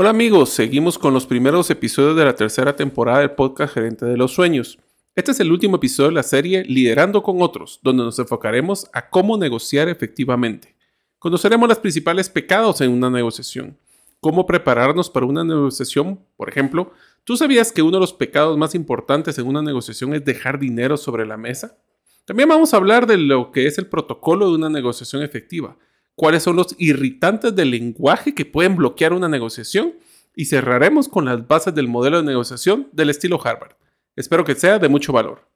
Hola amigos, seguimos con los primeros episodios de la tercera temporada del podcast Gerente de los Sueños. Este es el último episodio de la serie Liderando con otros, donde nos enfocaremos a cómo negociar efectivamente. Conoceremos los principales pecados en una negociación, cómo prepararnos para una negociación, por ejemplo, ¿tú sabías que uno de los pecados más importantes en una negociación es dejar dinero sobre la mesa? También vamos a hablar de lo que es el protocolo de una negociación efectiva cuáles son los irritantes del lenguaje que pueden bloquear una negociación y cerraremos con las bases del modelo de negociación del estilo Harvard. Espero que sea de mucho valor.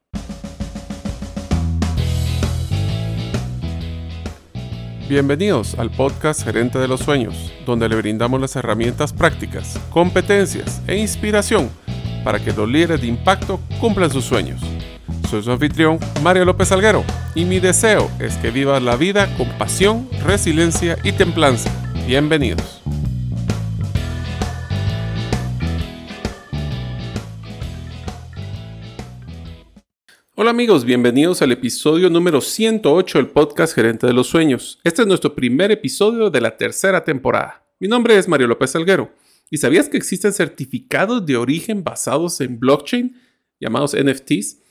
Bienvenidos al podcast Gerente de los Sueños, donde le brindamos las herramientas prácticas, competencias e inspiración para que los líderes de impacto cumplan sus sueños. Soy su anfitrión, Mario López Alguero, y mi deseo es que vivas la vida con pasión, resiliencia y templanza. Bienvenidos. Hola amigos, bienvenidos al episodio número 108 del podcast Gerente de los Sueños. Este es nuestro primer episodio de la tercera temporada. Mi nombre es Mario López Alguero. ¿Y sabías que existen certificados de origen basados en blockchain, llamados NFTs?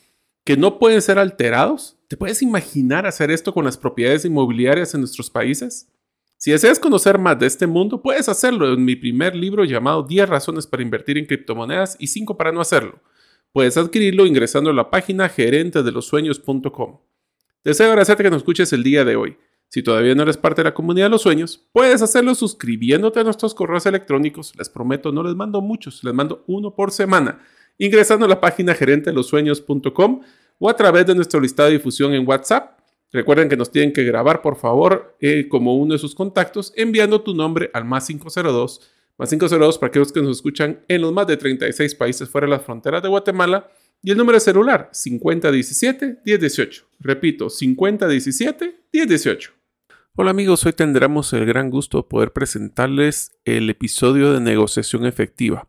Que no pueden ser alterados? ¿Te puedes imaginar hacer esto con las propiedades inmobiliarias en nuestros países? Si deseas conocer más de este mundo, puedes hacerlo en mi primer libro llamado 10 razones para invertir en criptomonedas y 5 para no hacerlo. Puedes adquirirlo ingresando a la página gerentedelosueños.com. Deseo agradecerte que nos escuches el día de hoy. Si todavía no eres parte de la comunidad de los sueños, puedes hacerlo suscribiéndote a nuestros correos electrónicos. Les prometo, no les mando muchos, les mando uno por semana ingresando a la página gerentelosueños.com o a través de nuestro listado de difusión en WhatsApp. Recuerden que nos tienen que grabar, por favor, eh, como uno de sus contactos, enviando tu nombre al más 502, más 502 para aquellos que nos escuchan en los más de 36 países fuera de las fronteras de Guatemala, y el número de celular 5017-1018. Repito, 5017-1018. Hola amigos, hoy tendremos el gran gusto de poder presentarles el episodio de negociación efectiva.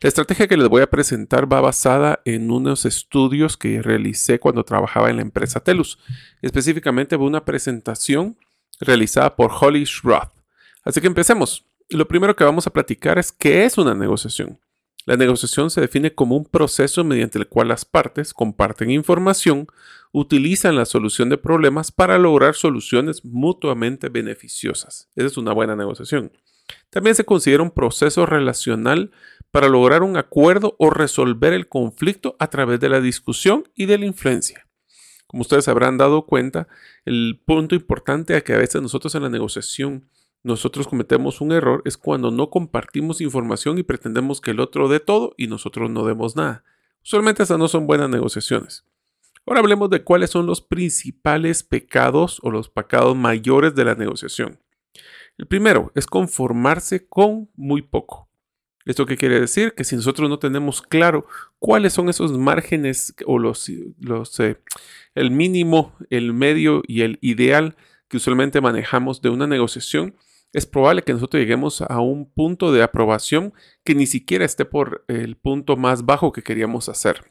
La estrategia que les voy a presentar va basada en unos estudios que realicé cuando trabajaba en la empresa Telus. Específicamente una presentación realizada por Holly Schroth. Así que empecemos. Lo primero que vamos a platicar es qué es una negociación. La negociación se define como un proceso mediante el cual las partes comparten información, utilizan la solución de problemas para lograr soluciones mutuamente beneficiosas. Esa es una buena negociación. También se considera un proceso relacional para lograr un acuerdo o resolver el conflicto a través de la discusión y de la influencia. Como ustedes habrán dado cuenta, el punto importante a que a veces nosotros en la negociación nosotros cometemos un error es cuando no compartimos información y pretendemos que el otro dé todo y nosotros no demos nada. Usualmente esas no son buenas negociaciones. Ahora hablemos de cuáles son los principales pecados o los pecados mayores de la negociación. El primero es conformarse con muy poco. ¿Esto qué quiere decir? Que si nosotros no tenemos claro cuáles son esos márgenes o los, los eh, el mínimo, el medio y el ideal que usualmente manejamos de una negociación, es probable que nosotros lleguemos a un punto de aprobación que ni siquiera esté por el punto más bajo que queríamos hacer.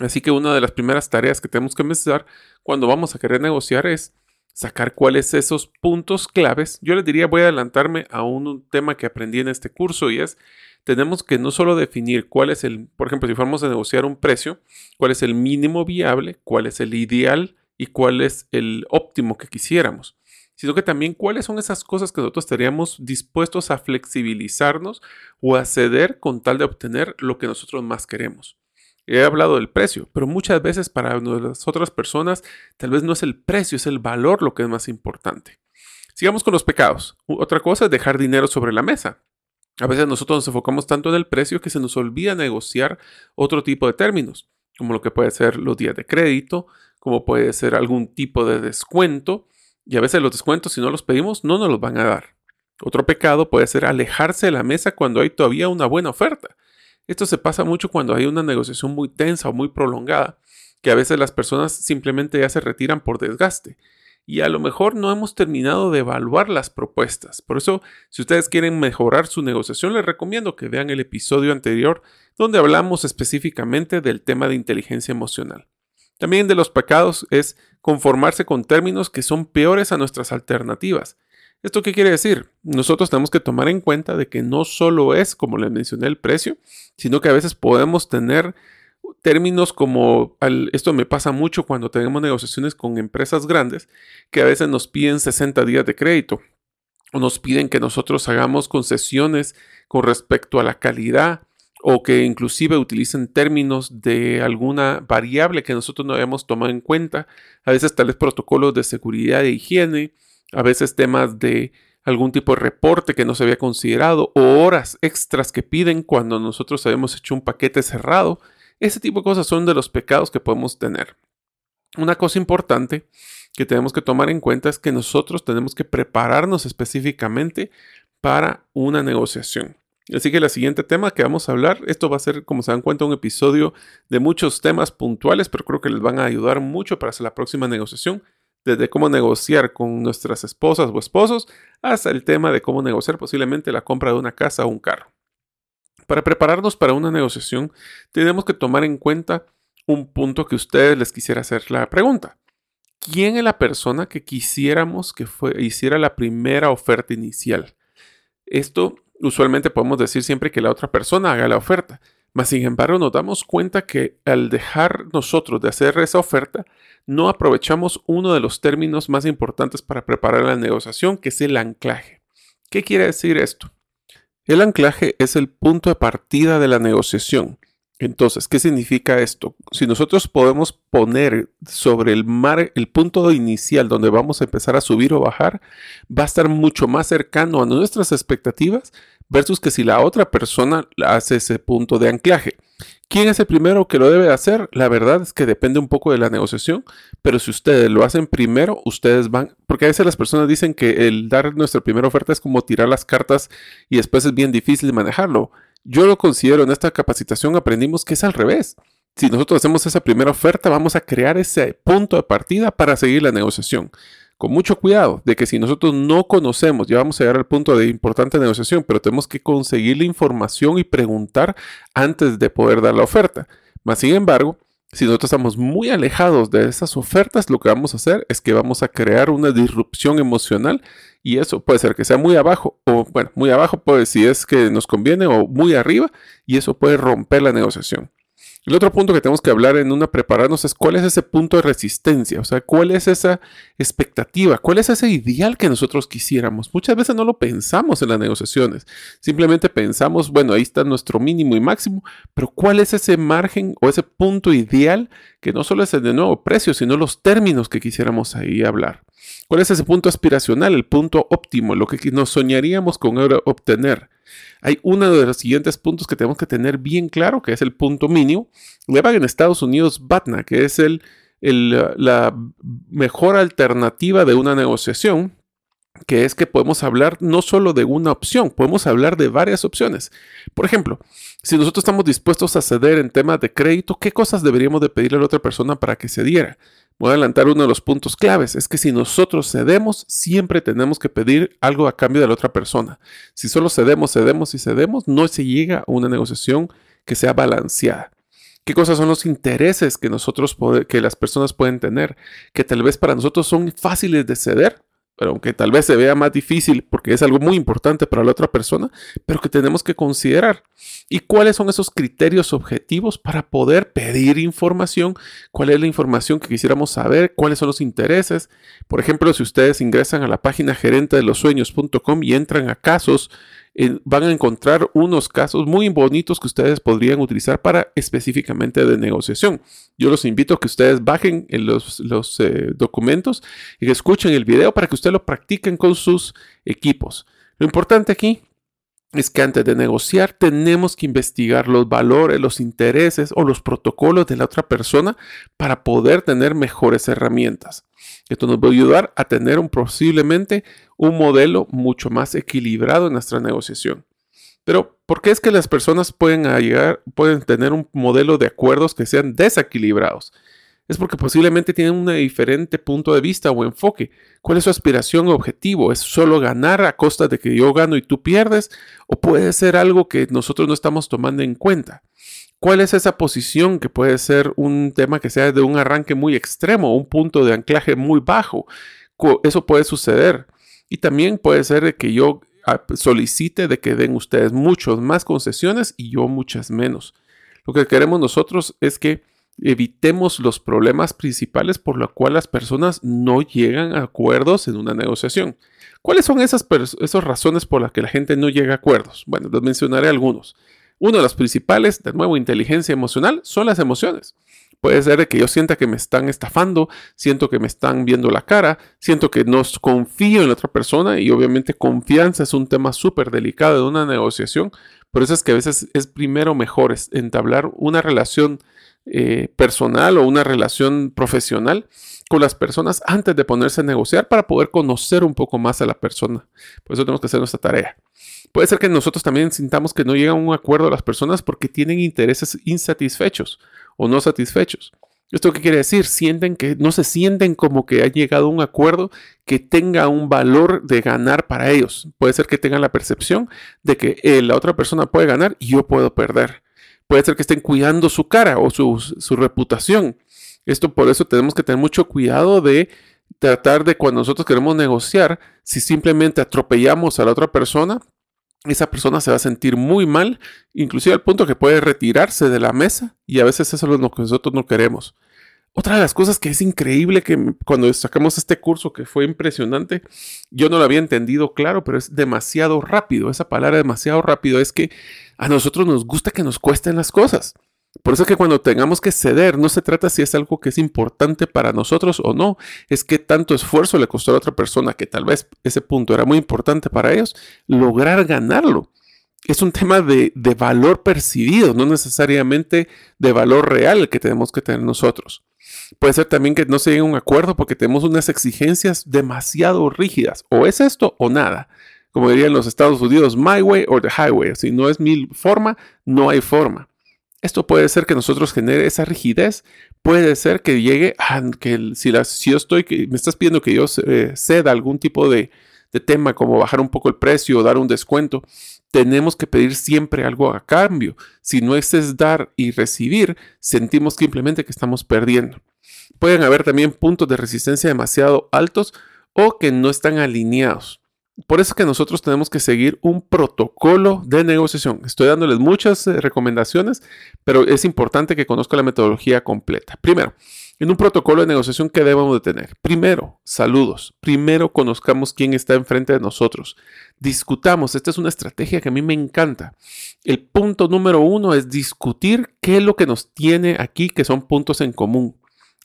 Así que una de las primeras tareas que tenemos que empezar cuando vamos a querer negociar es sacar cuáles esos puntos claves. Yo les diría, voy a adelantarme a un, tema que aprendí en este curso y es, tenemos que no solo definir cuál es el, por ejemplo, si fuéramos a negociar un precio, cuál es el mínimo viable, cuál es el ideal y cuál es el óptimo que quisiéramos, sino que también cuáles son esas cosas que nosotros estaríamos dispuestos a flexibilizarnos o a ceder con tal de obtener lo que nosotros más queremos. He hablado del precio, pero muchas veces para las otras personas tal vez no es el precio, es el valor lo que es más importante. Sigamos con los pecados. Otra cosa es dejar dinero sobre la mesa. A veces nosotros nos enfocamos tanto en el precio que se nos olvida negociar otro tipo de términos, como lo que puede ser los días de crédito, como puede ser algún tipo de descuento, y a veces los descuentos si no los pedimos no nos los van a dar. Otro pecado puede ser alejarse de la mesa cuando hay todavía una buena oferta. Esto se pasa mucho cuando hay una negociación muy tensa o muy prolongada, que a veces las personas simplemente ya se retiran por desgaste. Y a lo mejor no hemos terminado de evaluar las propuestas. Por eso, si ustedes quieren mejorar su negociación, les recomiendo que vean el episodio anterior donde hablamos específicamente del tema de inteligencia emocional. También de los pecados es conformarse con términos que son peores a nuestras alternativas. ¿Esto qué quiere decir? Nosotros tenemos que tomar en cuenta de que no solo es, como les mencioné, el precio, sino que a veces podemos tener términos como, esto me pasa mucho cuando tenemos negociaciones con empresas grandes, que a veces nos piden 60 días de crédito o nos piden que nosotros hagamos concesiones con respecto a la calidad o que inclusive utilicen términos de alguna variable que nosotros no habíamos tomado en cuenta, a veces tales protocolos de seguridad e higiene, a veces temas de algún tipo de reporte que no se había considerado o horas extras que piden cuando nosotros habíamos hecho un paquete cerrado. Ese tipo de cosas son de los pecados que podemos tener. Una cosa importante que tenemos que tomar en cuenta es que nosotros tenemos que prepararnos específicamente para una negociación. Así que el siguiente tema que vamos a hablar, esto va a ser, como se dan cuenta, un episodio de muchos temas puntuales, pero creo que les van a ayudar mucho para hacer la próxima negociación, desde cómo negociar con nuestras esposas o esposos hasta el tema de cómo negociar posiblemente la compra de una casa o un carro. Para prepararnos para una negociación, tenemos que tomar en cuenta un punto que ustedes les quisiera hacer la pregunta. ¿Quién es la persona que quisiéramos que hiciera la primera oferta inicial? Esto usualmente podemos decir siempre que la otra persona haga la oferta. Sin embargo, nos damos cuenta que al dejar nosotros de hacer esa oferta, no aprovechamos uno de los términos más importantes para preparar la negociación, que es el anclaje. ¿Qué quiere decir esto? El anclaje es el punto de partida de la negociación. Entonces, ¿qué significa esto? Si nosotros podemos poner sobre el mar el punto inicial donde vamos a empezar a subir o bajar, va a estar mucho más cercano a nuestras expectativas versus que si la otra persona hace ese punto de anclaje. ¿Quién es el primero que lo debe hacer? La verdad es que depende un poco de la negociación, pero si ustedes lo hacen primero, ustedes van, porque a veces las personas dicen que el dar nuestra primera oferta es como tirar las cartas y después es bien difícil manejarlo. Yo lo considero, en esta capacitación aprendimos que es al revés. Si nosotros hacemos esa primera oferta, vamos a crear ese punto de partida para seguir la negociación. Con mucho cuidado de que si nosotros no conocemos, ya vamos a llegar al punto de importante negociación, pero tenemos que conseguir la información y preguntar antes de poder dar la oferta. Más sin embargo, si nosotros estamos muy alejados de esas ofertas, lo que vamos a hacer es que vamos a crear una disrupción emocional y eso puede ser que sea muy abajo o bueno, muy abajo puede si es que nos conviene o muy arriba y eso puede romper la negociación. El otro punto que tenemos que hablar en una prepararnos es cuál es ese punto de resistencia, o sea, cuál es esa expectativa, cuál es ese ideal que nosotros quisiéramos. Muchas veces no lo pensamos en las negociaciones, simplemente pensamos, bueno, ahí está nuestro mínimo y máximo, pero cuál es ese margen o ese punto ideal que no solo es el de nuevo precio, sino los términos que quisiéramos ahí hablar. ¿Cuál es ese punto aspiracional, el punto óptimo, lo que nos soñaríamos con obtener? Hay uno de los siguientes puntos que tenemos que tener bien claro, que es el punto mínimo. Le van en Estados Unidos BATNA, que es el, la mejor alternativa de una negociación, que es que podemos hablar no solo de una opción, podemos hablar de varias opciones. Por ejemplo, si nosotros estamos dispuestos a ceder en temas de crédito, ¿qué cosas deberíamos de pedirle a la otra persona para que cediera? Voy a adelantar uno de los puntos claves, es que si nosotros cedemos, siempre tenemos que pedir algo a cambio de la otra persona. Si solo cedemos, cedemos y cedemos, no se llega a una negociación que sea balanceada. ¿Qué cosas son los intereses que nosotros, que las personas pueden tener, que tal vez para nosotros son fáciles de ceder, aunque tal vez se vea más difícil porque es algo muy importante para la otra persona, pero que tenemos que considerar. ¿Y cuáles son esos criterios objetivos para poder pedir información? ¿Cuál es la información que quisiéramos saber? ¿Cuáles son los intereses? Por ejemplo, si ustedes ingresan a la página gerente de los sueños.com y entran a casos, van a encontrar unos casos muy bonitos que ustedes podrían utilizar para específicamente de negociación. Yo los invito a que ustedes bajen los, los eh, documentos y que escuchen el video para que ustedes lo practiquen con sus equipos. Lo importante aquí es que antes de negociar tenemos que investigar los valores, los intereses o los protocolos de la otra persona para poder tener mejores herramientas. Esto nos va a ayudar a tener un, posiblemente un modelo mucho más equilibrado en nuestra negociación. Pero, ¿por qué es que las personas pueden, llegar, pueden tener un modelo de acuerdos que sean desequilibrados? es porque posiblemente tienen un diferente punto de vista o enfoque. ¿Cuál es su aspiración o objetivo? ¿Es solo ganar a costa de que yo gano y tú pierdes? ¿O puede ser algo que nosotros no estamos tomando en cuenta? ¿Cuál es esa posición que puede ser un tema que sea de un arranque muy extremo, un punto de anclaje muy bajo? Eso puede suceder. Y también puede ser que yo ah, solicite de que den ustedes muchas más concesiones y yo muchas menos. Lo que queremos nosotros es que evitemos los problemas principales por los cuales las personas no llegan a acuerdos en una negociación. ¿Cuáles son esas, esas razones por las que la gente no llega a acuerdos? Bueno, les mencionaré algunos. Uno de los principales, de nuevo, inteligencia emocional, son las emociones. Puede ser que yo sienta que me están estafando, siento que me están viendo la cara, siento que no confío en la otra persona y obviamente confianza es un tema súper delicado de una negociación. Por eso es que a veces es primero mejor entablar una relación eh, personal o una relación profesional con las personas antes de ponerse a negociar para poder conocer un poco más a la persona. Por eso tenemos que hacer nuestra tarea. Puede ser que nosotros también sintamos que no llegan a un acuerdo a las personas porque tienen intereses insatisfechos o no satisfechos. ¿Esto qué quiere decir? Sienten que no se sienten como que ha llegado a un acuerdo que tenga un valor de ganar para ellos. Puede ser que tengan la percepción de que eh, la otra persona puede ganar y yo puedo perder. Puede ser que estén cuidando su cara o su, reputación. Esto por eso tenemos que tener mucho cuidado de tratar de cuando nosotros queremos negociar, si simplemente atropellamos a la otra persona, esa persona se va a sentir muy mal, inclusive al punto que puede retirarse de la mesa y a veces eso es lo que nosotros no queremos. Otra de las cosas que es increíble que cuando sacamos este curso que fue impresionante, yo no lo había entendido claro, pero es demasiado rápido. Esa palabra demasiado rápido es que a nosotros nos gusta que nos cuesten las cosas. Por eso es que cuando tengamos que ceder, no se trata si es algo que es importante para nosotros o no, es que tanto esfuerzo le costó a la otra persona que tal vez ese punto era muy importante para ellos, lograr ganarlo. Es un tema de, de valor percibido, no necesariamente de valor real que tenemos que tener nosotros. Puede ser también que no se llegue a un acuerdo porque tenemos unas exigencias demasiado rígidas. O es esto o nada. Como dirían los Estados Unidos, my way or the highway. Si no es mi forma, no hay forma. Esto puede ser que nosotros genere esa rigidez. Puede ser que llegue a que si, yo estoy, que me estás pidiendo que yo eh, ceda algún tipo de tema como bajar un poco el precio o dar un descuento, tenemos que pedir siempre algo a cambio. Si no es dar y recibir, sentimos simplemente que estamos perdiendo. Pueden haber también puntos de resistencia demasiado altos o que no están alineados. Por eso es que nosotros tenemos que seguir un protocolo de negociación. Estoy dándoles muchas eh, recomendaciones, pero es importante que conozca la metodología completa. Primero, en un protocolo de negociación, ¿qué debemos de tener? Primero, saludos. Primero, conozcamos quién está enfrente de nosotros. Discutamos. Esta es una estrategia que a mí me encanta. El punto número uno es discutir qué es lo que nos tiene aquí, que son puntos en común.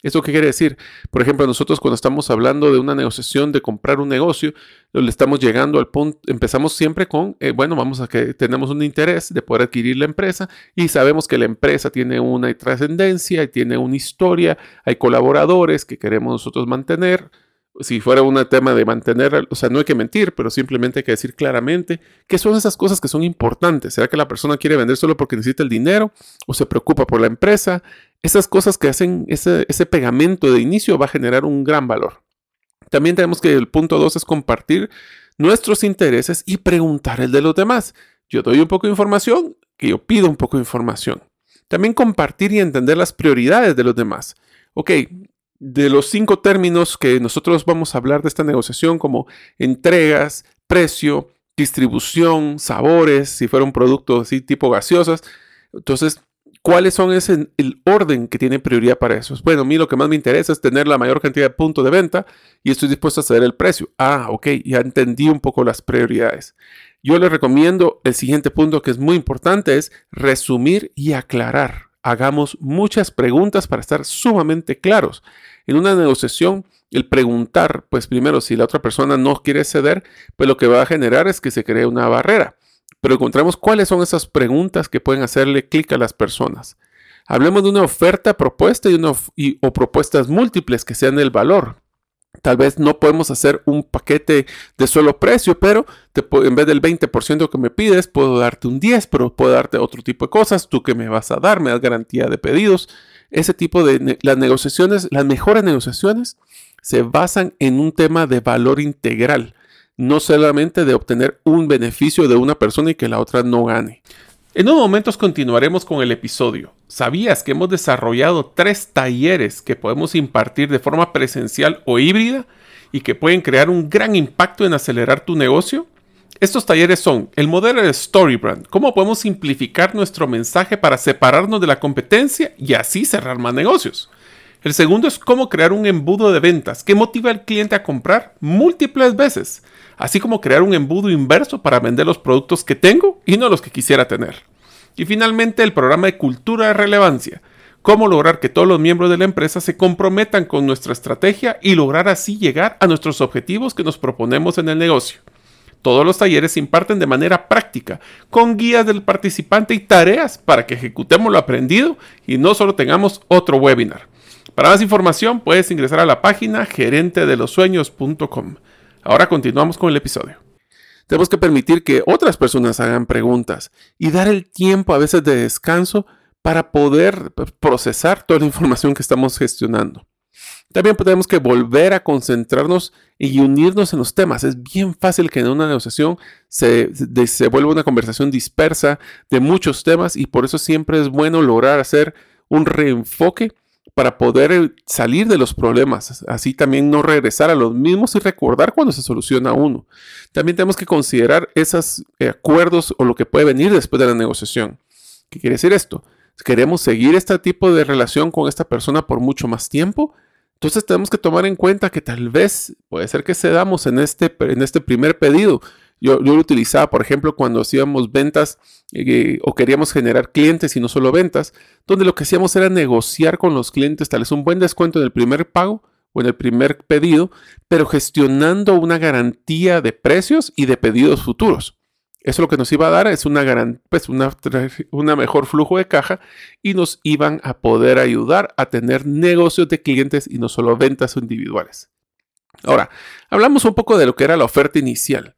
¿Esto qué quiere decir? Por ejemplo, nosotros cuando estamos hablando de una negociación de comprar un negocio, le estamos llegando al punto, empezamos siempre con, eh, bueno, vamos a que tenemos un interés de poder adquirir la empresa y sabemos que la empresa tiene una trascendencia y tiene una historia, hay colaboradores que queremos nosotros mantener, si fuera un tema de mantener, o sea, no hay que mentir, pero simplemente hay que decir claramente qué son esas cosas que son importantes. ¿Será que la persona quiere vender solo porque necesita el dinero o se preocupa por la empresa? Esas cosas que hacen ese, pegamento de inicio va a generar un gran valor. También tenemos que el punto dos es compartir nuestros intereses y preguntar el de los demás. Yo doy un poco de información, que yo pido un poco de información. También compartir y entender las prioridades de los demás. Ok, de los cinco términos que nosotros vamos a hablar de esta negociación, como entregas, precio, distribución, sabores, si fuera un producto así tipo gaseosas. Entonces, ¿cuáles son ese, el orden que tiene prioridad para eso? Bueno, a mí lo que más me interesa es tener la mayor cantidad de puntos de venta y estoy dispuesto a ceder el precio. Ah, ok, ya entendí un poco las prioridades. Yo les recomiendo el siguiente punto que es muy importante, es resumir y aclarar. Hagamos muchas preguntas para estar sumamente claros. En una negociación, el preguntar, pues primero, si la otra persona no quiere ceder, pues lo que va a generar es que se cree una barrera. Pero encontremos cuáles son esas preguntas que pueden hacerle clic a las personas. Hablemos de una oferta propuesta y, una, o propuestas múltiples que sean el valor. Tal vez no podemos hacer un paquete de solo precio, pero en vez del 20% que me pides, puedo darte un 10%, pero puedo darte otro tipo de cosas. Tú que me vas a dar, me das garantía de pedidos. Ese tipo de las negociaciones, las mejores negociaciones, se basan en un tema de valor integral, no solamente de obtener un beneficio de una persona y que la otra no gane. En unos momentos continuaremos con el episodio. ¿Sabías que hemos desarrollado tres talleres que podemos impartir de forma presencial o híbrida? y que pueden crear un gran impacto en acelerar tu negocio? Estos talleres son el modelo de Storybrand, cómo podemos simplificar nuestro mensaje para separarnos de la competencia y así cerrar más negocios. El segundo es cómo crear un embudo de ventas que motiva al cliente a comprar múltiples veces, así como crear un embudo inverso para vender los productos que tengo y no los que quisiera tener. Y finalmente el programa de cultura de relevancia, cómo lograr que todos los miembros de la empresa se comprometan con nuestra estrategia y lograr así llegar a nuestros objetivos que nos proponemos en el negocio. Todos los talleres se imparten de manera práctica, con guías del participante y tareas para que ejecutemos lo aprendido y no solo tengamos otro webinar. Para más información puedes ingresar a la página gerentedelosueños.com. Ahora continuamos con el episodio. Tenemos que permitir que otras personas hagan preguntas y dar el tiempo a veces de descanso para poder procesar toda la información que estamos gestionando. También tenemos que volver a concentrarnos y unirnos en los temas. Es bien fácil que en una negociación se, se vuelva una conversación dispersa de muchos temas y por eso siempre es bueno lograr hacer un reenfoque para poder eh, salir de los problemas, así también no regresar a los mismos y recordar cuando se soluciona uno. También tenemos que considerar esos eh, acuerdos o lo que puede venir después de la negociación. ¿Qué quiere decir esto? ¿Queremos seguir este tipo de relación con esta persona por mucho más tiempo? Entonces tenemos que tomar en cuenta que tal vez puede ser que cedamos en este, en este primer pedido, yo, lo utilizaba, por ejemplo, cuando hacíamos ventas eh, o queríamos generar clientes y no solo ventas, donde lo que hacíamos era negociar con los clientes tal vez un buen descuento en el primer pago o en el primer pedido, pero gestionando una garantía de precios y de pedidos futuros. Eso lo que nos iba a dar es una, pues una, una, mejor flujo de caja y nos iban a poder ayudar a tener negocios de clientes y no solo ventas individuales. Ahora, hablamos un poco de lo que era la oferta inicial.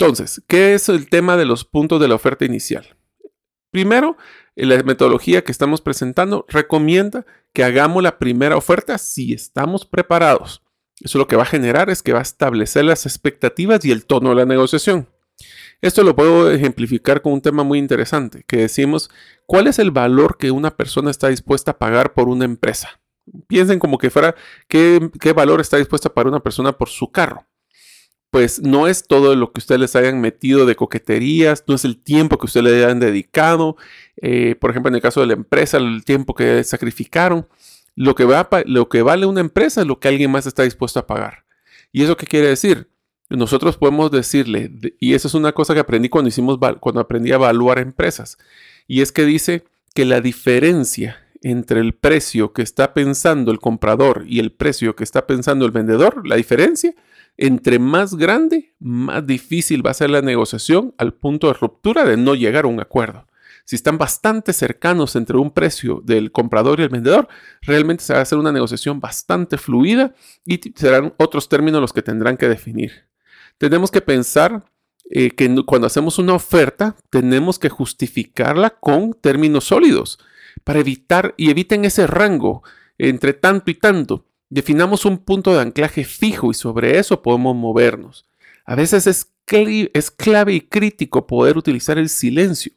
Entonces, ¿qué es el tema de los puntos de la oferta inicial? Primero, la metodología que estamos presentando recomienda que hagamos la primera oferta si estamos preparados. Eso lo que va a generar es que va a establecer las expectativas y el tono de la negociación. Esto lo puedo ejemplificar con un tema muy interesante, que decimos, ¿cuál es el valor que una persona está dispuesta a pagar por una empresa? Piensen como que fuera, ¿qué, qué valor está dispuesta a pagar una persona por su carro? Pues no es todo lo que ustedes les hayan metido de coqueterías, no es el tiempo que ustedes le hayan dedicado, eh, por ejemplo en el caso de la empresa, el tiempo que sacrificaron. Lo que, va, lo que vale una empresa es lo que alguien más está dispuesto a pagar. ¿Y eso qué quiere decir? Nosotros podemos decirle, y eso es una cosa que aprendí cuando, hicimos, cuando aprendí a evaluar empresas, y es que dice que la diferencia entre el precio que está pensando el comprador y el precio que está pensando el vendedor, la diferencia entre más grande, más difícil va a ser la negociación al punto de ruptura de no llegar a un acuerdo. Si están bastante cercanos entre un precio del comprador y el vendedor, realmente se va a hacer una negociación bastante fluida y serán otros términos los que tendrán que definir. Tenemos que pensar eh, que cuando hacemos una oferta, tenemos que justificarla con términos sólidos para evitar y eviten ese rango entre tanto y tanto Definamos un punto de anclaje fijo y sobre eso podemos movernos. A veces es, clave y crítico poder utilizar el silencio,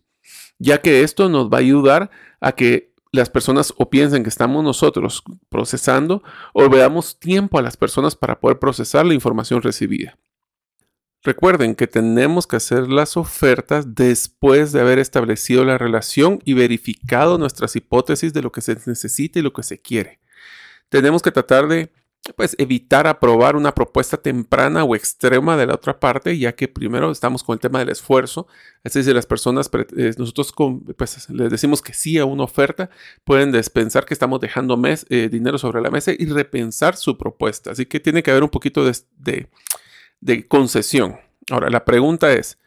ya que esto nos va a ayudar a que las personas o piensen que estamos nosotros procesando o veamos tiempo a las personas para poder procesar la información recibida. Recuerden que tenemos que hacer las ofertas después de haber establecido la relación y verificado nuestras hipótesis de lo que se necesita y lo que se quiere tenemos que tratar de pues evitar aprobar una propuesta temprana o extrema de la otra parte, ya que primero estamos con el tema del esfuerzo. Es decir, las personas, eh, nosotros pues, les decimos que sí a una oferta, pueden pensar que estamos dejando mes, eh, dinero sobre la mesa y repensar su propuesta. Así que tiene que haber un poquito de, de concesión. Ahora, la pregunta es,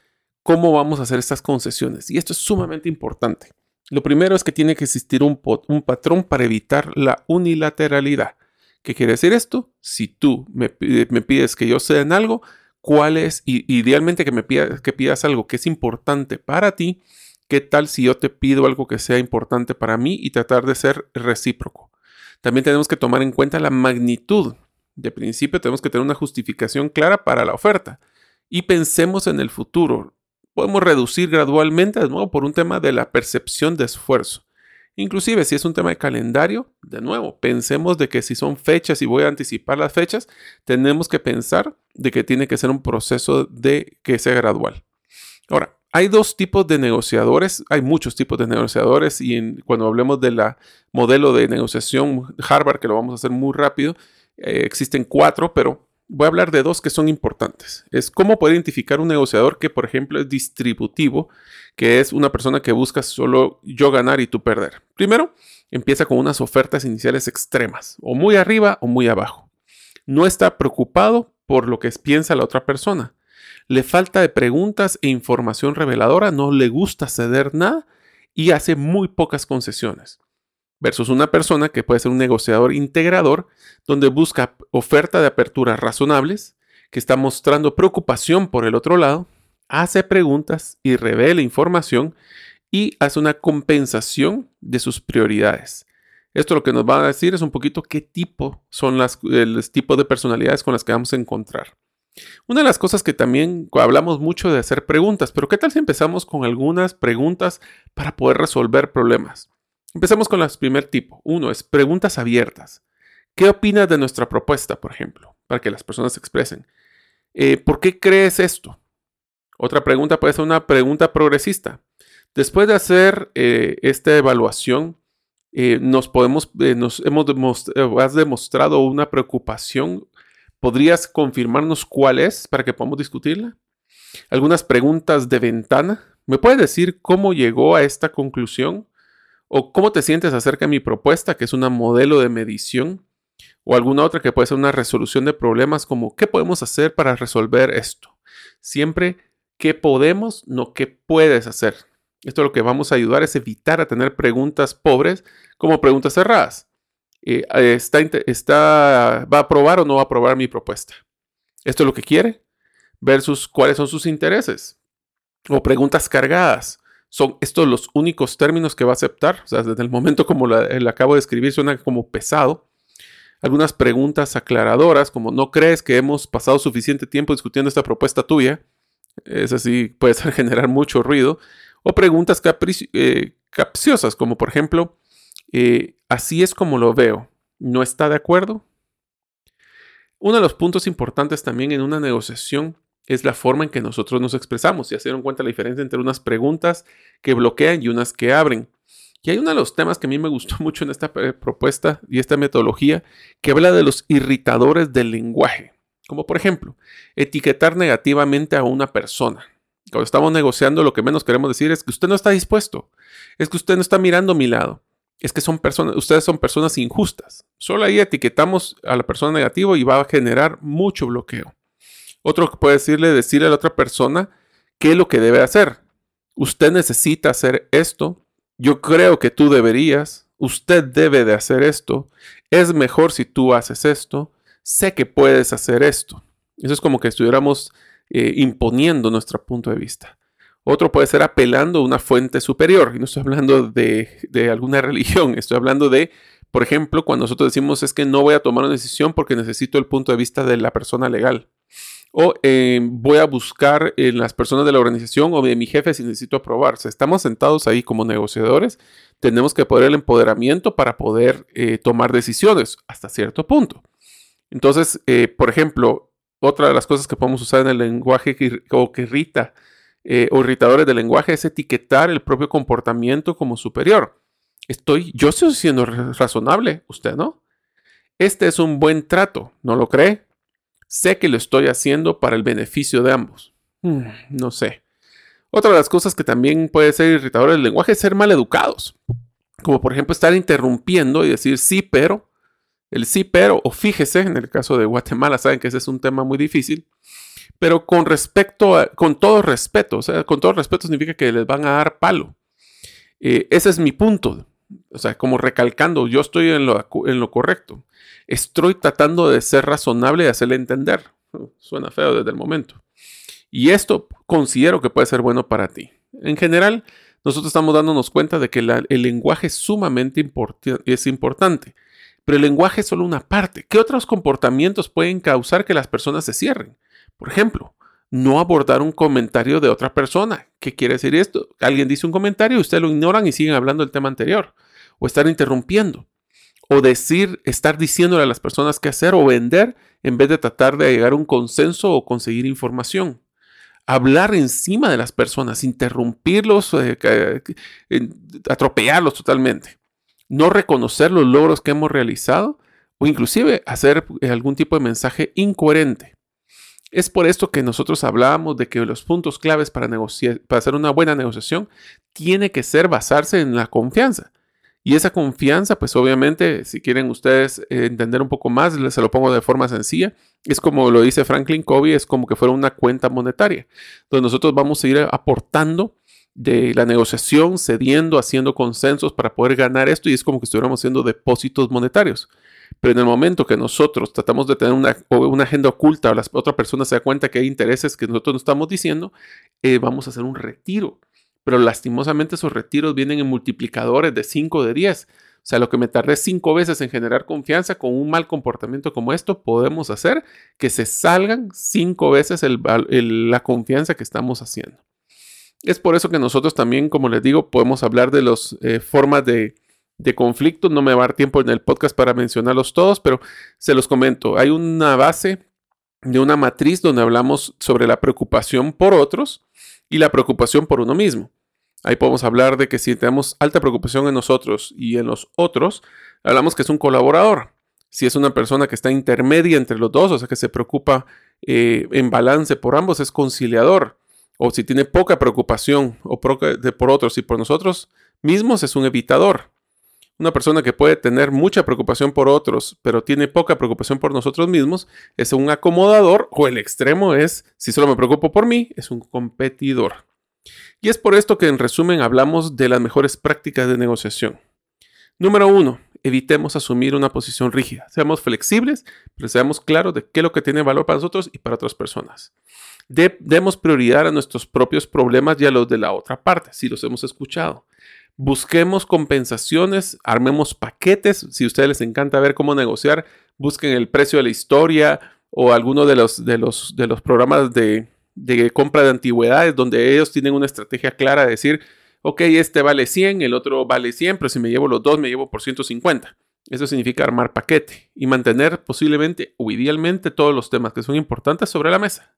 ¿cómo vamos a hacer estas concesiones? Y esto es sumamente importante. Lo primero es que tiene que existir un, patrón para evitar la unilateralidad. ¿Qué quiere decir esto? Si tú me, pides que yo sea algo, ¿cuál es? Idealmente que me pidas, que pidas algo que es importante para ti. ¿Qué tal si yo te pido algo que sea importante para mí y tratar de ser recíproco? También tenemos que tomar en cuenta la magnitud. De principio tenemos que tener una justificación clara para la oferta. Y pensemos en el futuro podemos reducir gradualmente, de nuevo, por un tema de la percepción de esfuerzo. Inclusive si es un tema de calendario, de nuevo, pensemos de que si son fechas y voy a anticipar las fechas, tenemos que pensar de que tiene que ser un proceso de que sea gradual. Ahora, hay dos tipos de negociadores, hay muchos tipos de negociadores y cuando hablemos de la modelo de negociación Harvard, que lo vamos a hacer muy rápido, eh, existen cuatro, pero voy a hablar de dos que son importantes. Es cómo poder identificar un negociador que, por ejemplo, es distributivo, que es una persona que busca solo yo ganar y tú perder. Primero, empieza con unas ofertas iniciales extremas, o muy arriba o muy abajo. No está preocupado por lo que piensa la otra persona. Le falta de preguntas e información reveladora, no le gusta ceder nada y hace muy pocas concesiones versus una persona que puede ser un negociador integrador, donde busca oferta de aperturas razonables, que está mostrando preocupación por el otro lado, hace preguntas y revela información y hace una compensación de sus prioridades. Esto lo que nos va a decir es un poquito qué tipo son las, el tipo de personalidades con las que vamos a encontrar. Una de las cosas que también hablamos mucho de hacer preguntas, pero ¿qué tal si empezamos con algunas preguntas para poder resolver problemas? Empecemos con el primer tipo. Uno es preguntas abiertas. ¿Qué opinas de nuestra propuesta, por ejemplo? Para que las personas se expresen. Eh, ¿Por qué crees esto? Otra pregunta puede ser una pregunta progresista. Después de hacer eh, esta evaluación, eh, nos podemos, nos hemos has demostrado una preocupación. ¿Podrías confirmarnos cuál es para que podamos discutirla? Algunas preguntas de ventana. ¿Me puedes decir cómo llegó a esta conclusión? ¿O cómo te sientes acerca de mi propuesta, que es una modelo de medición? O alguna otra que puede ser una resolución de problemas como ¿qué podemos hacer para resolver esto? Siempre ¿qué podemos? No ¿qué puedes hacer? Esto lo que vamos a ayudar es evitar a tener preguntas pobres como preguntas cerradas. Eh, está, está, ¿Va a aprobar o no va a aprobar mi propuesta? ¿Esto es lo que quiere? Versus cuáles son sus intereses. O preguntas cargadas son estos los únicos términos que va a aceptar. O sea, desde el momento como la, acabo de escribir suena como pesado. Algunas preguntas aclaradoras, como ¿no crees que hemos pasado suficiente tiempo discutiendo esta propuesta tuya? Es así, puede generar mucho ruido. O preguntas eh, capciosas, como por ejemplo, eh, así es como lo veo. ¿No está de acuerdo? Uno de los puntos importantes también en una negociación es la forma en que nosotros nos expresamos. Ya se dieron cuenta la diferencia entre unas preguntas que bloquean y unas que abren. Y hay uno de los temas que a mí me gustó mucho en esta eh, propuesta y esta metodología que habla de los irritadores del lenguaje. Como por ejemplo, etiquetar negativamente a una persona. Cuando estamos negociando, lo que menos queremos decir es que usted no está dispuesto. Es que usted no está mirando a mi lado. Es que son personas, ustedes son personas injustas. Solo ahí etiquetamos a la persona negativa y va a generar mucho bloqueo. Otro que puede decirle, decirle a la otra persona qué es lo que debe hacer. Usted necesita hacer esto. Yo creo que tú deberías. Usted debe de hacer esto. Es mejor si tú haces esto. Sé que puedes hacer esto. Eso es como que estuviéramos eh, imponiendo nuestro punto de vista. Otro puede ser apelando a una fuente superior. Y no estoy hablando de, de alguna religión. Estoy hablando de, por ejemplo, cuando nosotros decimos es que no voy a tomar una decisión porque necesito el punto de vista de la persona legal o eh, voy a buscar en las personas de la organización o de mi jefe si necesito aprobarse. estamos sentados ahí como negociadores, tenemos que poder el empoderamiento para poder eh, tomar decisiones hasta cierto punto. Entonces, eh, por ejemplo, otra de las cosas que podemos usar en el lenguaje o que irrita o irritadores del lenguaje es etiquetar el propio comportamiento como superior. Estoy, yo estoy siendo razonable, usted no. Este es un buen trato, ¿no lo cree? Sé que lo estoy haciendo para el beneficio de ambos. Hmm, no sé. Otra de las cosas que también puede ser irritador del lenguaje es ser mal educados. Como por ejemplo estar interrumpiendo y decir sí, pero. El sí, pero, o fíjese, en el caso de Guatemala, saben que ese es un tema muy difícil. Pero con respecto, a, con todo respeto, o sea, con todo respeto significa que les van a dar palo. Eh, ese es mi punto. O sea, como recalcando, yo estoy en lo, en lo correcto. Estoy tratando de ser razonable y hacerle entender. Suena feo desde el momento. Y esto considero que puede ser bueno para ti. En general, nosotros estamos dándonos cuenta de que el lenguaje es sumamente es importante. Pero el lenguaje es solo una parte. ¿Qué otros comportamientos pueden causar que las personas se cierren? Por ejemplo, no abordar un comentario de otra persona. ¿Qué quiere decir esto? Alguien dice un comentario, ustedes lo ignoran y siguen hablando del tema anterior. O estar interrumpiendo, o decir, estar diciéndole a las personas qué hacer o vender en vez de tratar de llegar a un consenso o conseguir información. Hablar encima de las personas, interrumpirlos, eh, atropellarlos totalmente. No reconocer los logros que hemos realizado o inclusive hacer algún tipo de mensaje incoherente. Es por esto que nosotros hablábamos de que los puntos claves para, para hacer una buena negociación tiene que ser basarse en la confianza. Y esa confianza, pues obviamente, si quieren ustedes eh, entender un poco más, se lo pongo de forma sencilla, es como lo dice Franklin Covey, es como que fuera una cuenta monetaria, donde nosotros vamos a ir aportando de la negociación, cediendo, haciendo consensos para poder ganar esto y es como que estuviéramos haciendo depósitos monetarios. Pero en el momento que nosotros tratamos de tener una, una agenda oculta o la otra persona se da cuenta que hay intereses que nosotros no estamos diciendo, eh, vamos a hacer un retiro. Pero lastimosamente esos retiros vienen en multiplicadores de 5 de 10. O sea, lo que me tardé cinco veces en generar confianza con un mal comportamiento como esto, podemos hacer que se salgan cinco veces la confianza que estamos haciendo. Es por eso que nosotros también, como les digo, podemos hablar de las eh, formas de, de conflicto. No me va a dar tiempo en el podcast para mencionarlos todos, pero se los comento. Hay una base de una matriz donde hablamos sobre la preocupación por otros y la preocupación por uno mismo. Ahí podemos hablar de que si tenemos alta preocupación en nosotros y en los otros, hablamos que es un colaborador. Si es una persona que está intermedia entre los dos, o sea que se preocupa eh, en balance por ambos, es conciliador. O si tiene poca preocupación o por otros y por nosotros mismos, es un evitador. Una persona que puede tener mucha preocupación por otros, pero tiene poca preocupación por nosotros mismos, es un acomodador o el extremo es, si solo me preocupo por mí, es un competidor. Y es por esto que en resumen hablamos de las mejores prácticas de negociación. Número uno, evitemos asumir una posición rígida. Seamos flexibles, pero seamos claros de qué es lo que tiene valor para nosotros y para otras personas. demos prioridad a nuestros propios problemas y a los de la otra parte, si los hemos escuchado busquemos compensaciones, armemos paquetes. Si a ustedes les encanta ver cómo negociar, busquen el precio de la historia o alguno de los, de los, de los programas de, de compra de antigüedades donde ellos tienen una estrategia clara de decir, ok, este vale 100, el otro vale 100, pero si me llevo los dos, me llevo por 150. Eso significa armar paquete y mantener posiblemente o idealmente todos los temas que son importantes sobre la mesa.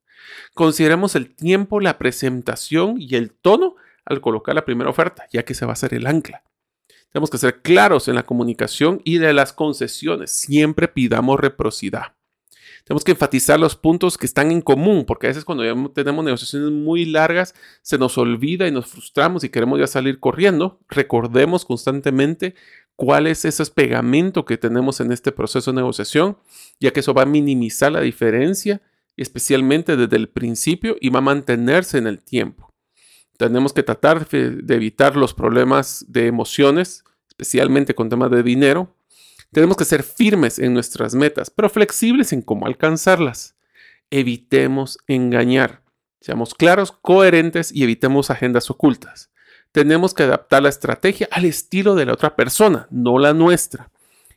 Consideremos el tiempo, la presentación y el tono al colocar la primera oferta, ya que se va a ser el ancla. Tenemos que ser claros en la comunicación y de las concesiones. Siempre pidamos reciprocidad. Tenemos que enfatizar los puntos que están en común, porque a veces cuando tenemos negociaciones muy largas, se nos olvida y nos frustramos y queremos ya salir corriendo. Recordemos constantemente cuál es ese pegamento que tenemos en este proceso de negociación, ya que eso va a minimizar la diferencia, especialmente desde el principio, y va a mantenerse en el tiempo. Tenemos que tratar de evitar los problemas de emociones, especialmente con temas de dinero. Tenemos que ser firmes en nuestras metas, pero flexibles en cómo alcanzarlas. Evitemos engañar. Seamos claros, coherentes y evitemos agendas ocultas. Tenemos que adaptar la estrategia al estilo de la otra persona, no la nuestra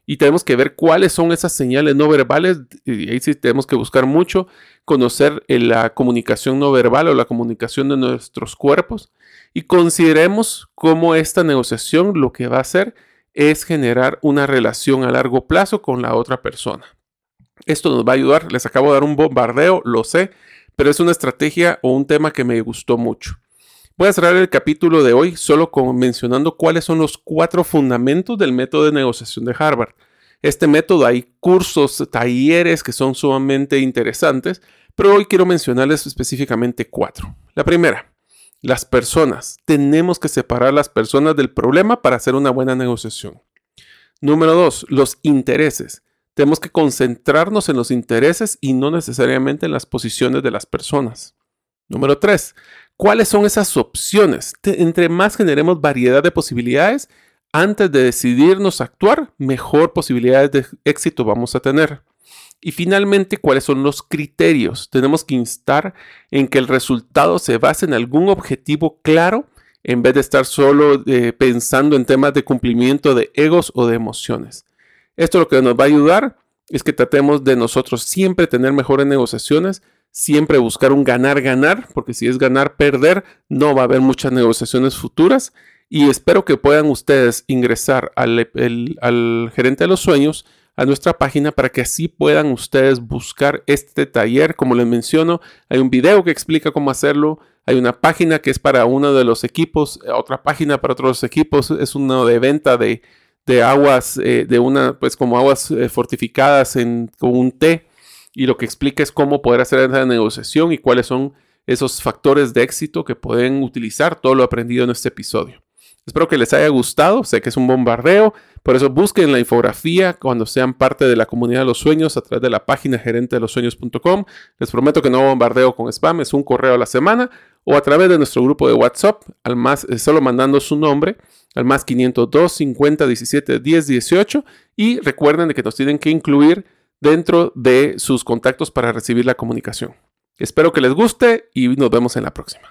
y tenemos que ver cuáles son esas señales no verbales. Y ahí sí tenemos que buscar mucho, conocer eh, la comunicación no verbal o la comunicación de nuestros cuerpos y consideremos cómo esta negociación lo que va a hacer es generar una relación a largo plazo con la otra persona. Esto nos va a ayudar, les acabo de dar un bombardeo, lo sé, pero es una estrategia o un tema que me gustó mucho. Voy a cerrar el capítulo de hoy solo con mencionando cuáles son los cuatro fundamentos del método de negociación de Harvard. Este método hay cursos, talleres que son sumamente interesantes, pero hoy quiero mencionarles específicamente cuatro. La primera, las personas. Tenemos que separar las personas del problema para hacer una buena negociación. Número dos, los intereses. Tenemos que concentrarnos en los intereses y no necesariamente en las posiciones de las personas. Número tres, ¿Cuáles son esas opciones? entre más generemos variedad de posibilidades, antes de decidirnos a actuar, mejor posibilidades de éxito vamos a tener. Y finalmente, ¿cuáles son los criterios? Tenemos que instar en que el resultado se base en algún objetivo claro en vez de estar solo eh, pensando en temas de cumplimiento de egos o de emociones. Esto lo que nos va a ayudar es que tratemos de nosotros siempre tener mejores negociaciones siempre buscar un ganar-ganar, porque si es ganar-perder, no va a haber muchas negociaciones futuras y espero que puedan ustedes ingresar al, al gerente de los sueños a nuestra página para que así puedan ustedes buscar este taller. Como les menciono, hay un video que explica cómo hacerlo. Hay una página que es para uno de los equipos, otra página para otros equipos. Es uno de venta de, aguas, eh, de una, pues como aguas eh, fortificadas en, con un té. Y lo que explica es cómo poder hacer esa negociación y cuáles son esos factores de éxito que pueden utilizar todo lo aprendido en este episodio. Espero que les haya gustado, sé que es un bombardeo, por eso busquen la infografía cuando sean parte de la comunidad de los sueños a través de la página gerente de los sueños.com. Les prometo que no bombardeo con spam, es un correo a la semana o a través de nuestro grupo de WhatsApp, al más, eh, solo mandando su nombre al más 502 50 17 10 18 y recuerden de que nos tienen que incluir dentro de sus contactos para recibir la comunicación. Espero que les guste y nos vemos en la próxima.